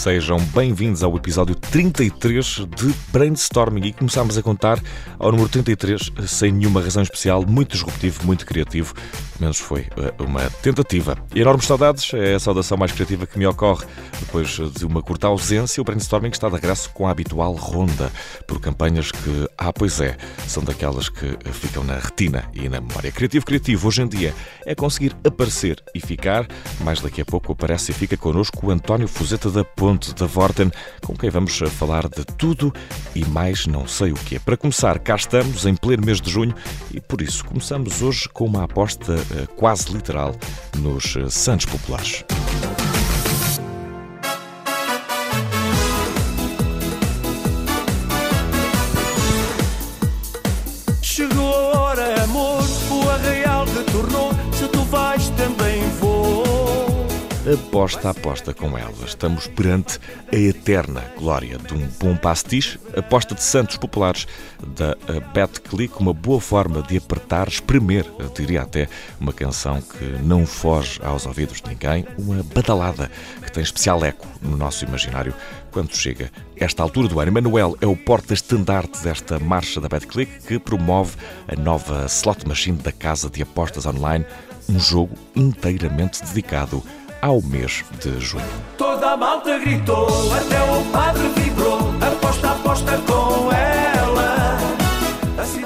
Sejam bem-vindos ao episódio 33 de Brainstorming e começámos a contar ao número 33 sem nenhuma razão especial, muito disruptivo, muito criativo, menos foi eh, uma tentativa. Enormes saudades é a saudação mais criativa que me ocorre depois de uma curta ausência. O Brainstorming está de regresso com a habitual ronda por campanhas que, ah, pois é, são daquelas que ficam na retina e na memória. Criativo, criativo, hoje em dia é conseguir aparecer e ficar. Mais daqui a pouco aparece e fica connosco o António Fuzeta da Ponte Ponte da Vorten, com quem vamos falar de tudo e mais não sei o que. Para começar, cá estamos em pleno mês de junho e por isso começamos hoje com uma aposta eh, quase literal nos eh, Santos Populares. Aposta aposta com ela. Estamos perante a eterna glória de um bom pastiche, aposta de santos populares da Bet Click, uma boa forma de apertar, espremer, diria até, uma canção que não foge aos ouvidos de ninguém, uma badalada que tem especial eco no nosso imaginário quando chega esta altura do ano. Manuel é o porta-estandarte desta marcha da BetClick que promove a nova slot machine da casa de apostas online, um jogo inteiramente dedicado ao mês de junho. Toda a malta gritou, até o padre vibrou, aposta, aposta com ela.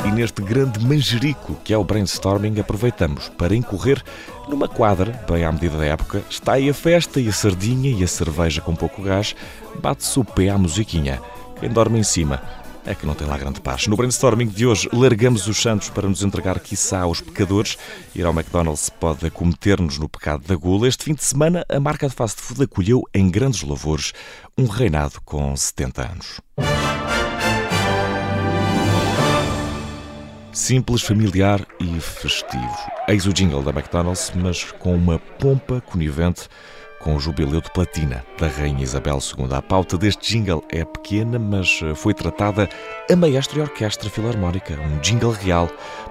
E neste grande manjerico que é o brainstorming, aproveitamos para incorrer numa quadra, bem à medida da época. Está aí a festa e a sardinha e a cerveja com pouco gás, bate-se o pé à musiquinha. Quem dorme em cima é que não tem lá grande paz. No brainstorming de hoje, largamos os santos para nos entregar, quiçá, aos pecadores. Ir ao McDonald's pode cometer-nos no pecado da gula. Este fim de semana, a marca de fast food acolheu em grandes louvores um reinado com 70 anos. Simples, familiar e festivo. Eis o jingle da McDonald's, mas com uma pompa conivente com o jubileu de platina da Rainha Isabel II. A pauta deste jingle é pequena, mas eh, foi tratada a Maestro e Orquestra Filarmónica, um jingle real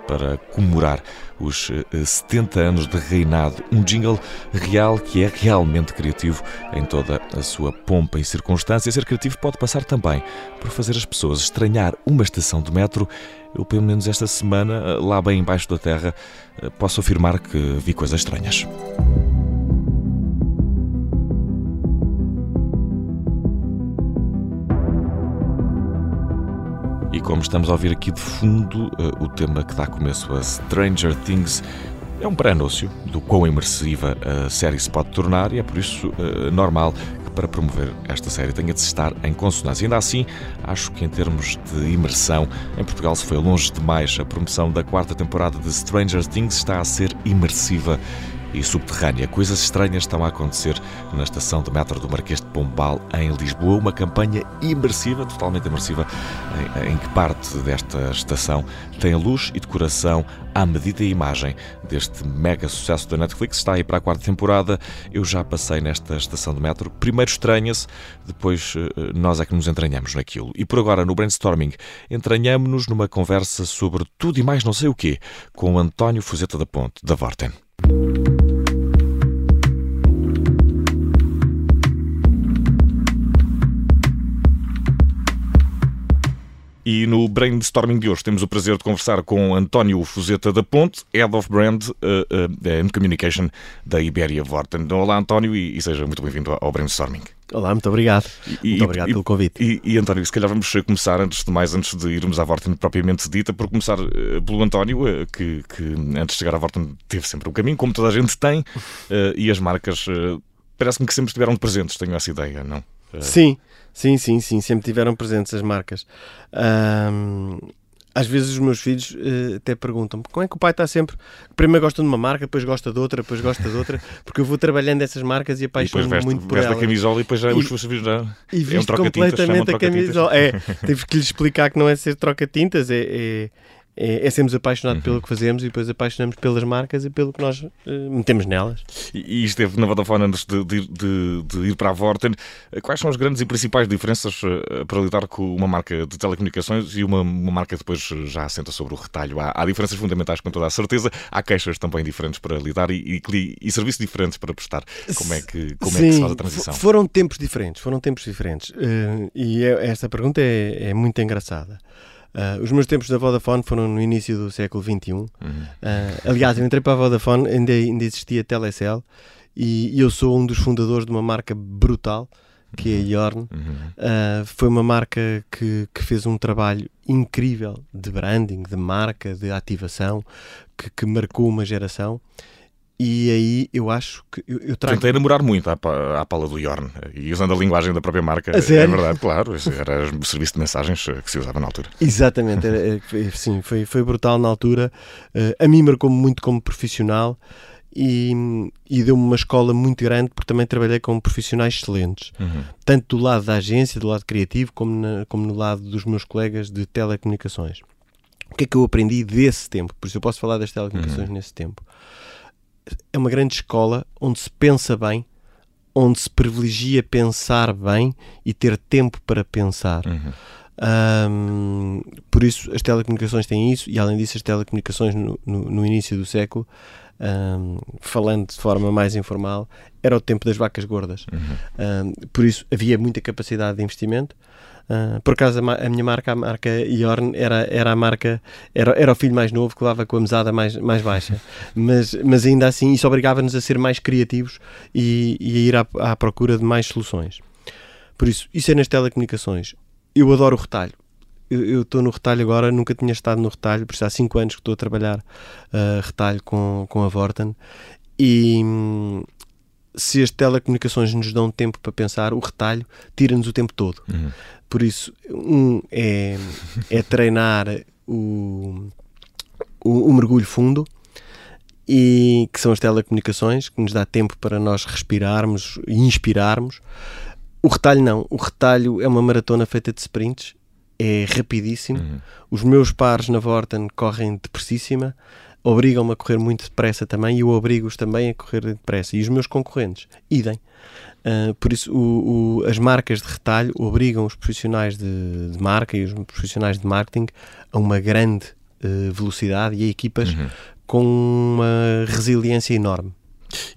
para comemorar os 70 eh, anos de reinado. Um jingle real que é realmente criativo em toda a sua pompa e circunstância. Ser criativo pode passar também por fazer as pessoas estranhar uma estação de metro. Eu, pelo menos esta semana, eh, lá bem embaixo da terra, posso afirmar que vi coisas estranhas. Como estamos a ouvir aqui de fundo, uh, o tema que dá começo a Stranger Things é um pré-anúncio do quão imersiva a série se pode tornar e é por isso uh, normal que para promover esta série tenha de estar em consonância. Ainda assim, acho que em termos de imersão, em Portugal se foi longe demais. A promoção da quarta temporada de Stranger Things está a ser imersiva e subterrânea. Coisas estranhas estão a acontecer na estação de metro do Marquês de Pombal, em Lisboa. Uma campanha imersiva, totalmente imersiva, em, em que parte desta estação tem luz e decoração à medida e imagem deste mega sucesso da Netflix. Está aí para a quarta temporada. Eu já passei nesta estação de metro. Primeiro estranha-se, depois eh, nós é que nos entranhamos naquilo. E por agora, no brainstorming, entranhamos-nos numa conversa sobre tudo e mais não sei o quê, com António Fuzeta da Ponte, da Vorten. E no brainstorming de hoje temos o prazer de conversar com António Fuzeta da Ponte, Head of Brand uh, uh, and Communication da Iberia Vorten. Olá, António, e, e seja muito bem-vindo ao brainstorming. Olá, muito obrigado. E, muito obrigado e, pelo convite. E, e, António, se calhar vamos começar, antes de mais, antes de irmos à Vorten propriamente dita, por começar uh, pelo António, uh, que, que, antes de chegar à Vorten teve sempre um caminho, como toda a gente tem, uh, e as marcas parece-me que sempre estiveram presentes, tenho essa ideia, não? Sim, sim, sim, sim, sempre tiveram presentes as marcas. Um, às vezes os meus filhos uh, até perguntam como é que o pai está sempre. Primeiro gosta de uma marca, depois gosta de outra, depois gosta de outra, porque eu vou trabalhando essas marcas e apaixono-me muito por elas. a camisola e depois já e, os filhos já. E visto é um completamente a camisola. É, tive que lhes explicar que não é ser troca-tintas, é, é é, é sermos apaixonados Uhum. pelo que fazemos e depois apaixonamos pelas marcas e pelo que nós eh, metemos nelas. E, e esteve na Vodafone antes de, de- de- de ir para a Vorten. Quais são as grandes e principais diferenças para lidar com uma marca de telecomunicações e uma, uma marca depois já assenta sobre o retalho? Há, há diferenças fundamentais, com toda a certeza. Há queixas também diferentes para lidar e, e e serviços diferentes para prestar. Como é que, como é que se Sim, faz a transição? fo- Foram tempos diferentes, foram tempos diferentes. Eh, e é- esta pergunta é, é muito engraçada. Eh, os meus tempos da Vodafone foram no início do século XXI. Uhum. Eh, aliás, eu entrei para a Vodafone, ainda, ainda existia Telecel, e, e eu sou um dos fundadores de uma marca brutal, que é a Yorn. Uhum. Uh, foi uma marca que, que fez um trabalho incrível de branding, de marca, de ativação, que, que marcou uma geração. E aí eu acho que eu, eu trago. Tentei namorar muito à, à pala do Yorn e usando a linguagem da própria marca. A sério? É verdade, claro. Era o serviço de mensagens eh, que se usava na altura. Exatamente, era- foi- sim, foi, foi brutal na altura. Uh, a mim marcou-me muito como profissional e, e deu-me uma escola muito grande porque também trabalhei com profissionais excelentes. Uhum. tanto do lado da agência, do lado criativo, como, na- como no lado dos meus colegas de telecomunicações. O que é que eu aprendi desse tempo? Por isso eu posso falar das telecomunicações nesse tempo. É uma grande escola onde se pensa bem, onde se privilegia pensar bem e ter tempo para pensar. Uhum. Ahm, por isso as telecomunicações têm isso e além disso as telecomunicações no, no- no início do século ahm, falando de forma mais informal era o tempo das vacas gordas Uhum. Ahm, por isso havia muita capacidade de investimento Ah, por acaso a, minha marca, a marca Yorn era, era a marca era, era o filho mais novo que levava com a mesada mais, mais baixa mas, mas ainda assim isso obrigava-nos a ser mais criativos e, e a ir à, à procura de mais soluções por isso, isso é nas telecomunicações eu adoro o retalho. Eu estou no retalho agora, nunca tinha estado no retalho, por isso há 5 anos que estou a trabalhar ah, retalho com, com a Vorten. E hum, se as telecomunicações nos dão tempo para pensar, o retalho tira-nos o tempo todo. Uhum. Por isso, um é, é treinar o, o, o mergulho fundo, e que são as telecomunicações, que nos dá tempo para nós respirarmos e inspirarmos. O retalho não. O retalho é uma maratona feita de sprints, é rapidíssimo. Uhum. Os meus pares na Vorten correm depressíssima, obrigam-me a correr muito depressa também e eu obrigo-os também a correr depressa. E os meus concorrentes, idem. Ah, por isso, o- o- as marcas de retalho obrigam os profissionais de, de marca e os profissionais de marketing a uma grande eh, velocidade e a equipas Uhum. com uma resiliência enorme.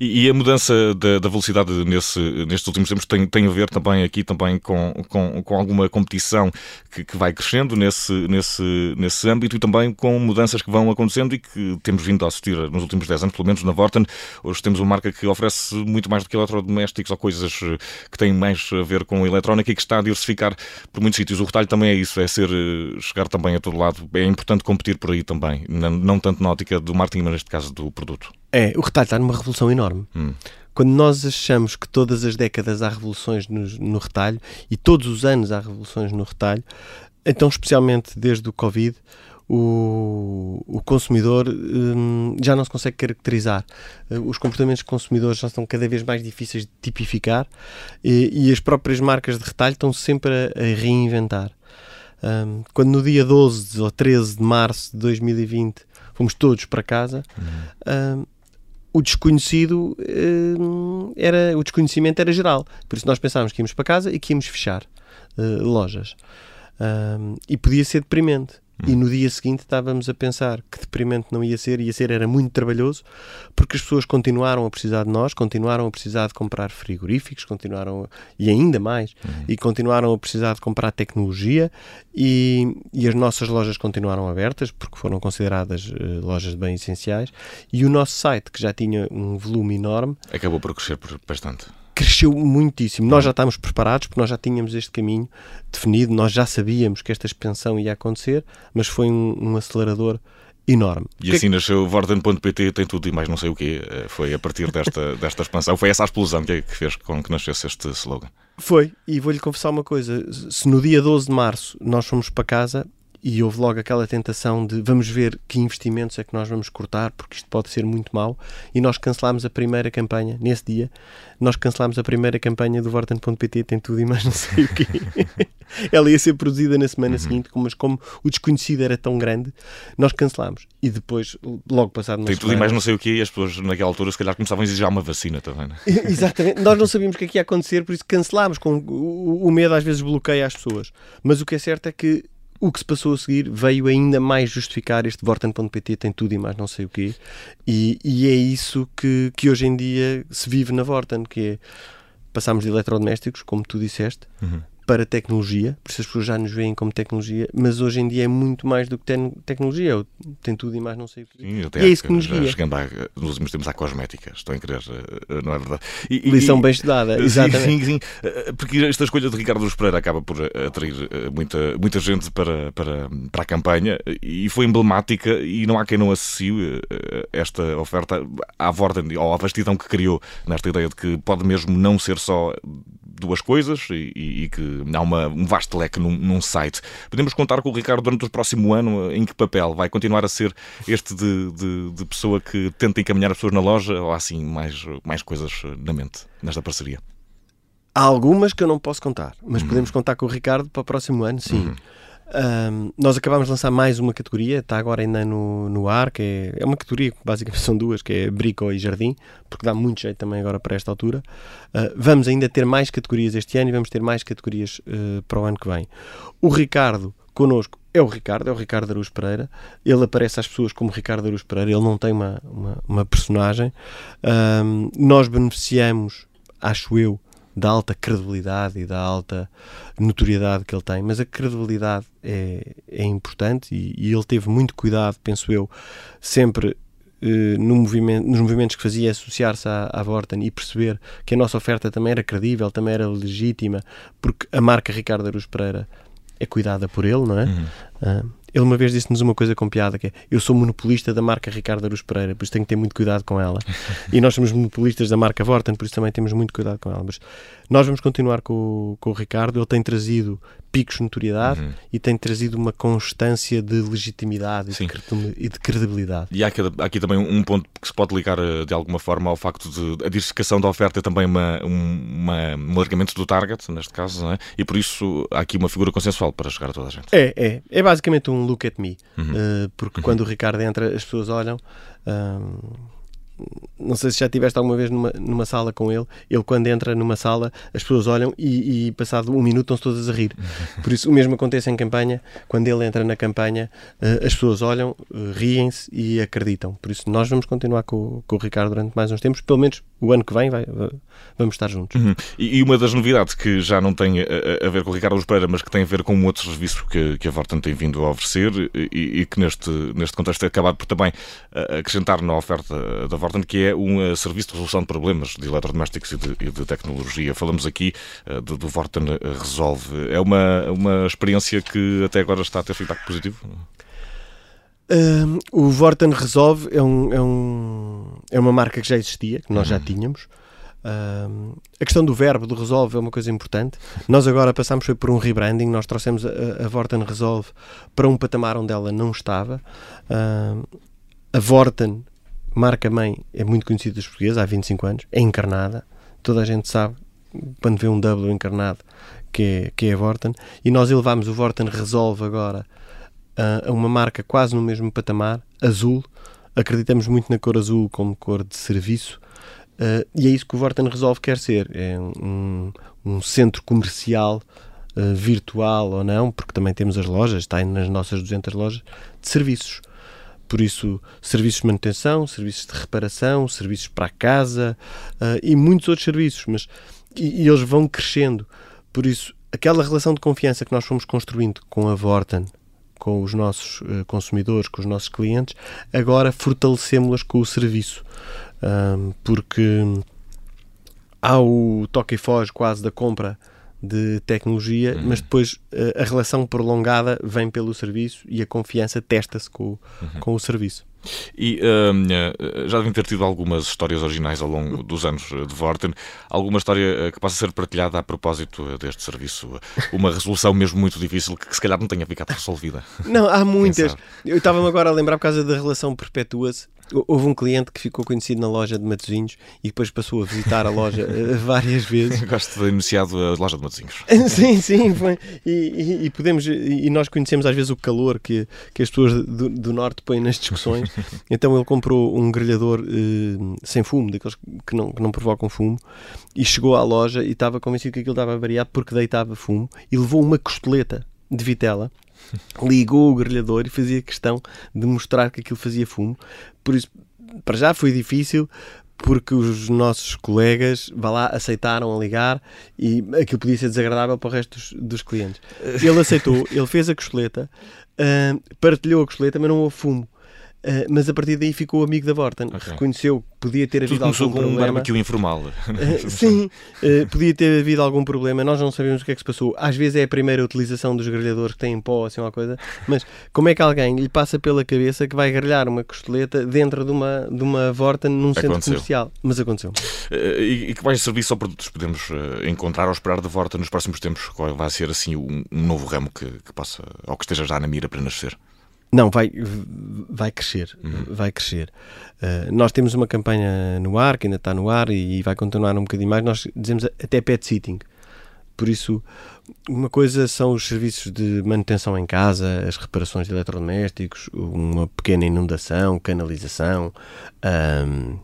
E, e a mudança da, da velocidade nesse, nestes últimos tempos tem, tem a ver também aqui também com, com, com alguma competição que, que vai crescendo nesse, nesse, nesse âmbito e também com mudanças que vão acontecendo e que temos vindo a assistir nos últimos 10 anos, pelo menos na Vorten. Hoje temos uma marca que oferece muito mais do que eletrodomésticos ou coisas eh, que têm mais a ver com a eletrónica e que está a diversificar por muitos sítios. O retalho também é isso, é ser, eh, chegar também a todo lado. É importante competir por aí também, não, não tanto na ótica do marketing, mas neste caso do produto. É, o retalho está numa revolução enorme. Hum. Quando nós achamos que todas as décadas há revoluções no, no retalho e todos os anos há revoluções no retalho, então, especialmente desde o Covid, o, o consumidor hum, já não se consegue caracterizar. Eh, Os comportamentos consumidores já estão cada vez mais difíceis de tipificar e, e as próprias marcas de retalho estão sempre a, a reinventar. Hum, quando no dia 12 ou 13 de março de 2020 fomos todos para casa, hum, o desconhecido hum, era o desconhecimento era geral. Por isso nós pensávamos que íamos para casa e que íamos fechar eh, lojas. E podia ser deprimente. E no dia seguinte estávamos a pensar que deprimente não ia ser, ia ser, era muito trabalhoso, porque as pessoas continuaram a precisar de nós, continuaram a precisar de comprar frigoríficos, continuaram, a- e ainda mais, e continuaram a precisar de comprar tecnologia, e, e as nossas lojas continuaram abertas, porque foram consideradas eh, lojas de bens essenciais, e o nosso site, que já tinha um volume enorme, Acabou por crescer por bastante. Cresceu muitíssimo. Nós já estávamos preparados, porque nós já tínhamos este caminho definido, nós já sabíamos que esta expansão ia acontecer, mas foi um, um acelerador enorme. E é assim nasceu Vorden.pt, tem tudo e mais não sei o quê. Eh, Foi a partir desta, desta expansão, foi essa a explosão que, que fez com que nascesse este slogan. Foi, e vou-lhe confessar uma coisa: se no dia 12 de março nós fomos para casa e houve logo aquela tentação de vamos ver que investimentos é que nós vamos cortar, porque isto pode ser muito mau. E nós cancelámos a primeira campanha, nesse dia, nós cancelámos a primeira campanha do Vorten.pt, tem tudo e mais não sei o quê. Ela ia ser produzida na semana uhum. seguinte, mas como o desconhecido era tão grande, nós cancelámos. E depois, logo passado Tem tudo e mais não sei o quê, e as pessoas naquela altura se calhar começavam a exigir uma vacina também. Né? Exatamente. nós não sabíamos o que é que ia acontecer, por isso cancelámos. Com, o medo às vezes bloqueia as pessoas. Mas o que é certo é que o que se passou a seguir veio ainda mais justificar este Vorten.pt tem tudo e mais não sei o quê. E, e é isso que, que hoje em dia se vive na Vorten, que é passámos de eletrodomésticos, como tu disseste, uhum para tecnologia, por isso as pessoas já nos veem como tecnologia, mas hoje em dia é muito mais do que te tecnologia, tem tudo e mais não sei o que. Sim, e é isso que nos guia. Chegando a, nos últimos tempos à cosmética, estou a querer, eh, não é verdade? E, Lição e, bem estudada, exatamente. Sim, sim, eh, porque esta escolha de Ricardo Luz Pereira acaba por atrair eh, muita, muita gente para, para, para a campanha e foi emblemática e não há quem não associe esta oferta à Vorden ou à vastidão que criou nesta ideia de que pode mesmo não ser só duas coisas e, e que há uma, um vasto leque num, num, site. Podemos contar com o Ricardo durante o próximo ano em que papel? Vai continuar a ser este de, de, de pessoa que tenta encaminhar as pessoas na loja ou há assim mais, mais coisas na mente nesta parceria? Há algumas que eu não posso contar, mas uhum. podemos contar com o Ricardo para o próximo ano, sim. Uhum. Um, nós acabámos de lançar mais uma categoria, está agora ainda no, no ar, que é, é uma categoria que basicamente são duas, que é Brico e Jardim, porque dá muito jeito também agora para esta altura. Uh, vamos ainda ter mais categorias este ano e vamos ter mais categorias uh, para o ano que vem. O Ricardo, connosco, é o Ricardo, é o Ricardo Aruz Pereira. Ele aparece às pessoas como Ricardo Aruz Pereira, ele não tem uma, uma, uma personagem. Um, nós beneficiamos, acho eu, da alta credibilidade e da alta notoriedade que ele tem, mas a credibilidade é, é importante e, e ele teve muito cuidado, penso eu, sempre eh, no movimento, nos movimentos que fazia associar-se à, à Vorten e perceber que a nossa oferta também era credível, também era legítima, porque a marca Ricardo Aruz Pereira é cuidada por ele, não é? Uhum. Uh, ele uma vez disse-nos uma coisa com piada, que é eu sou monopolista da marca Ricardo Aruz Pereira, por isso tenho que ter muito cuidado com ela. e nós somos monopolistas da marca Vorten, por isso também temos muito cuidado com ela. Mas nós vamos continuar com, com o Ricardo, ele tem trazido picos de notoriedade uhum. e tem trazido uma constância de legitimidade e de credibilidade. E há aqui, há aqui, também um ponto que se pode ligar eh, de alguma forma ao facto de a diversificação da oferta é também uma, uma, um alargamento do target, neste caso, não é? e por isso há aqui uma figura consensual para chegar a toda a gente. É, é. É basicamente um look at me, uhum. uh, porque uhum. quando o Ricardo entra, as pessoas olham. Não sei se já estiveste alguma vez numa, numa sala com ele. Ele, quando entra numa sala, as pessoas olham e, e passado um minuto estão todas a rir. Por isso, o mesmo acontece em campanha. Quando ele entra na campanha, uh, as pessoas olham, uh, riem-se e acreditam. Por isso, nós vamos continuar com, com o Ricardo durante mais uns tempos, pelo menos o ano que vem vai, vamos estar juntos. Uhum. E, uma das novidades que já não tem a, a, ver com o Ricardo Pereira, mas que tem a ver com outro serviço que, que a Vorten tem vindo a oferecer e, e que neste, neste contexto é acabado por também eh, acrescentar na oferta da Vorten, que é um uh, serviço de resolução de problemas de eletrodomésticos e de, e de tecnologia. Falamos aqui uh, do, do Vorten Resolve. É uma, uma experiência que até agora está a ter feedback positivo? Uh, o Vorten Resolve é, um, é, um, é uma marca que já existia, que nós uhum. já tínhamos. Uh, a questão do verbo, do Resolve, é uma coisa importante. Nós agora passamos por um rebranding, nós trouxemos a, a Vorten Resolve para um patamar onde ela não estava. Uh, a Vorten, marca-mãe, é muito conhecida dos portugueses há 25 anos, é encarnada. Toda a gente sabe, quando vê um W encarnado, que é, que é a Vorten. E nós elevamos o Vorten Resolve agora a uma marca quase no mesmo patamar, azul. Acreditamos muito na cor azul como cor de serviço. Uh, e é isso que o Vorten Resolve quer ser. É um, um centro comercial uh, virtual ou não, porque também temos as lojas, está nas nossas 200 lojas, de serviços. Por isso, serviços de manutenção, serviços de reparação, serviços para a casa uh, e muitos outros serviços. Mas, e, e, eles vão crescendo. Por isso, aquela relação de confiança que nós fomos construindo com a Vorten, com os nossos uh, consumidores, com os nossos clientes, agora fortalecemos-las com o serviço. Porque há o toque e foge quase da compra de tecnologia, uhum. mas depois uh, a relação prolongada vem pelo serviço e a confiança testa-se com, uhum. com o serviço. E hum, eh, já devem ter tido algumas histórias originais ao longo dos anos de Vorten. Alguma história que possa ser partilhada a propósito deste serviço? Uma resolução mesmo muito difícil que, se calhar não tenha ficado resolvida. Não, há muitas. Eu estava-me agora a lembrar por causa da relação perpetua-se Houve um cliente que ficou conhecido na loja de Matosinhos e depois passou a visitar a loja eh, várias vezes. Gosto de ter iniciado a loja de Matosinhos. sim, sim, foi. E, e, e, podemos, e nós conhecemos às vezes o calor que, que as pessoas do, do Norte põem nas discussões. então ele comprou um grelhador uh, sem fumo, daqueles que não, que não provocam fumo, e chegou à loja e estava convencido que aquilo estava variado porque deitava fumo e levou uma costeleta de vitela ligou o grelhador e fazia questão de mostrar que aquilo fazia fumo. Por isso, para já foi difícil, porque os nossos colegas, vá lá, aceitaram a ligar e aquilo podia ser desagradável para o resto dos, dos clientes. Ele aceitou, ele fez a costeleta, uh, partilhou a costeleta, mas não houve fumo. Uh, mas a partir daí ficou amigo da Vorten. Okay. Reconheceu que podia ter havido algum problema. com um informal. Uh, sim, uh, podia ter havido algum problema. Nós não sabemos o que é que se passou. Às vezes é a primeira utilização dos grelhadores que têm pó, assim, uma coisa. Mas como é que alguém lhe passa pela cabeça que vai grelhar uma costeleta dentro de uma, de uma Vorten num centro comercial? Mas aconteceu. e, e que mais serviços ou produtos podemos encontrar ou esperar da Vorten nos próximos tempos? Qual vai ser assim um, um novo ramo que, que possa, ou que esteja já na mira para nascer? Não, vai, vai crescer, uhum. vai crescer. Uh, nós temos uma campanha no ar, que ainda está no ar e, e vai continuar um bocadinho mais. Nós dizemos até pet sitting. Por isso, uma coisa são os serviços de manutenção em casa, as reparações de eletrodomésticos, uma pequena inundação, canalização, um,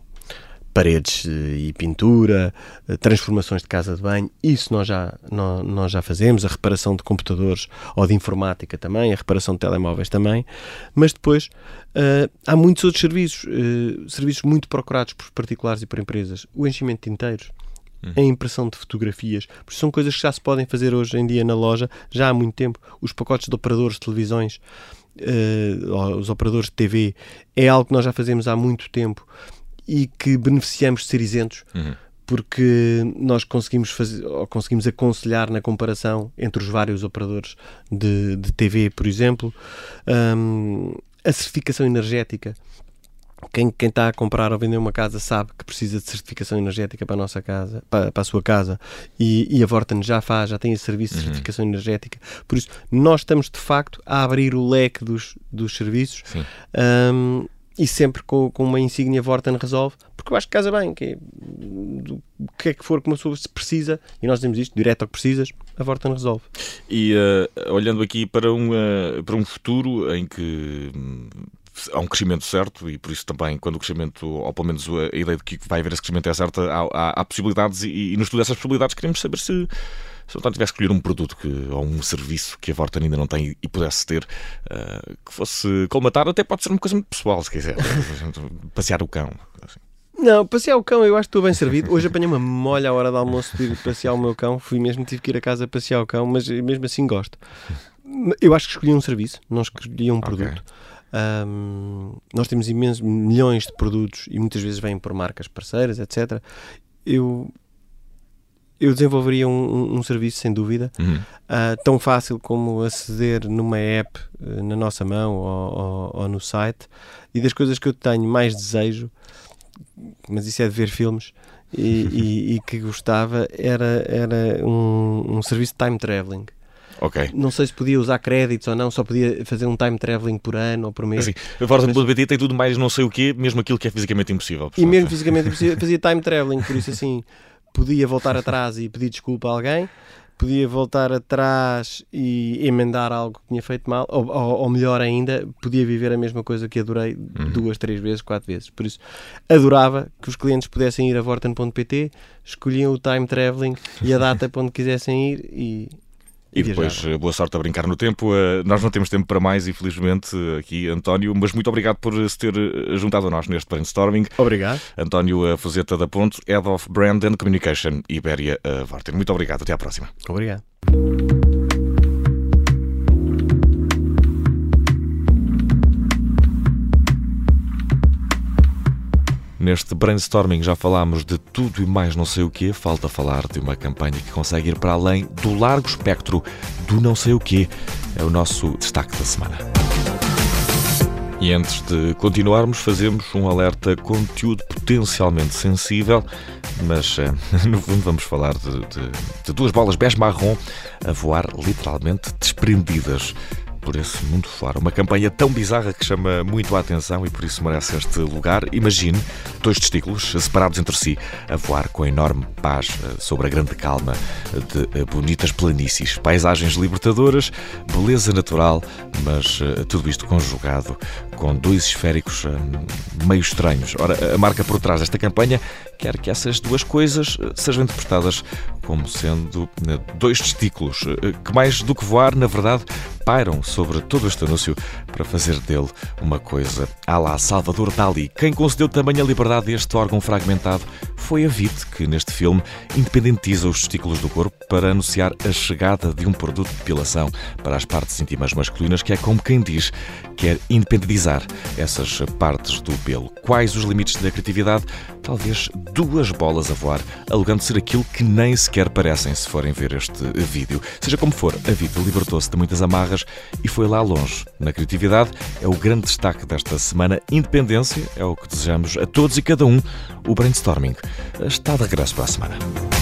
paredes eh, e pintura, eh, transformações de casa de banho, isso nós já, nós, nós, já fazemos, a reparação de computadores ou de informática também, a reparação de telemóveis também, mas depois uh, há muitos outros serviços, uh, serviços muito procurados por particulares e por empresas, o enchimento de inteiros, hum. a impressão de fotografias, porque são coisas que já se podem fazer hoje em dia na loja, já há muito tempo, os pacotes de operadores de televisões, uh, os operadores de TV, é algo que nós já fazemos há muito tempo e que beneficiamos de ser isentos. Uhum. Porque nós conseguimos, fazer, ou conseguimos aconselhar na comparação entre os vários operadores de, de TV, por exemplo, um, a certificação energética. Quem, quem está a comprar ou vender uma casa sabe que precisa de certificação energética para a nossa casa, para, para a sua casa, e, e a Vorten já faz, já tem esse serviço de uhum. certificação energética. Por isso, nós estamos de facto a abrir o leque dos, dos serviços. Um, e sempre com, com uma insígnia Vorten resolve, porque eu acho que casa bem, que é, que é que for que uma pessoa se precisa, e nós temos isto, direto ao que precisas, a Vorten resolve. E uh, olhando aqui para um, uh, para um futuro em que hum, há um crescimento certo e por isso também quando o crescimento, ou pelo menos a ideia de que vai haver esse crescimento é certa, há, há, há possibilidades e, e no estudo dessas possibilidades queremos saber se se eu tivesse que escolher um produto que, ou um serviço que a Vorten ainda não tem e pudesse ter, uh, que fosse colmatar, até pode ser uma coisa muito pessoal, se quiser. passear o cão. Assim. Não, passear o cão eu acho que estou bem servido. Hoje apanhei uma molha à hora do almoço de ir passear o meu cão. Fui mesmo, tive que ir a casa passear o cão, mas mesmo assim gosto. Eu acho que escolhi um serviço, não escolhi um produto. Okay. Um, nós temos imensos milhões de produtos e muitas vezes vêm por marcas parceiras, etc. Eu eu desenvolveria um, um, um, serviço, sem dúvida, uhum. uh, tão fácil como aceder numa app uh, na nossa mão ou, ou, ou, no site. E das coisas que eu tenho mais desejo, mas isso é de ver filmes e, e, e que gostava, era, era um, um serviço de time traveling. Okay. Não sei se podia usar créditos ou não, só podia fazer um time traveling por ano ou por mês. Assim, a Forza mas... BT tem tudo mais não sei o quê, mesmo aquilo que é fisicamente impossível. E mesmo fisicamente impossível, fazia time traveling, por isso assim podia voltar atrás e pedir desculpa a alguém, podia voltar atrás e emendar algo que tinha feito mal, ou, ou, ou melhor ainda, podia viver a mesma coisa que adorei uhum. duas, três vezes, quatro vezes. Por isso, adorava que os clientes pudessem ir a vorten.pt, escolhiam o time traveling e a data para onde quisessem ir e e, depois, eh, boa sorte a brincar no tempo. Eh, nós não temos tempo para mais, infelizmente, aqui, António, mas muito obrigado por se ter eh, juntado a nós neste brainstorming. Obrigado. António Fuzeta da Ponte, Head of Brand and Communication, Ibéria Vorten. Muito obrigado, até à próxima. Obrigado. Neste brainstorming já falámos de tudo e mais não sei o quê, falta falar de uma campanha que consegue ir para além do largo espectro do não sei o quê. É o nosso destaque da semana. E antes de continuarmos, fazemos um alerta conteúdo potencialmente sensível, mas eh, no fundo vamos falar de, de, de duas bolas bege marrom a voar literalmente desprendidas por esse mundo fora. Uma campanha tão bizarra que chama muito a atenção e por isso merece este lugar. Imagine dois testículos separados entre si, a voar com enorme paz eh, sobre a grande calma de eh, bonitas planícies, paisagens libertadoras, beleza natural, mas eh, tudo isto conjugado com dois esféricos meio estranhos. Ora, a marca por trás desta campanha quer que essas duas coisas sejam interpretadas como sendo dois testículos que, mais do que voar, na verdade, pairam sobre todo este anúncio para fazer dele uma coisa à la Salvador Dali. Quem concedeu também a liberdade a este órgão fragmentado foi a VIT, que neste filme independentiza os testículos do corpo para anunciar a chegada de um produto de depilação para as partes íntimas masculinas, que é como quem diz, quer independentizar essas partes do pelo. Quais os limites da criatividade? Talvez duas bolas a voar, alegando ser aquilo que nem sequer parecem se forem ver este vídeo. Seja como for, a VIT libertou-se de muitas amarras e foi lá longe. Na criatividade é o grande destaque desta semana. Independência é o que desejamos a todos e cada um. O brainstorming está de regresso para a semana.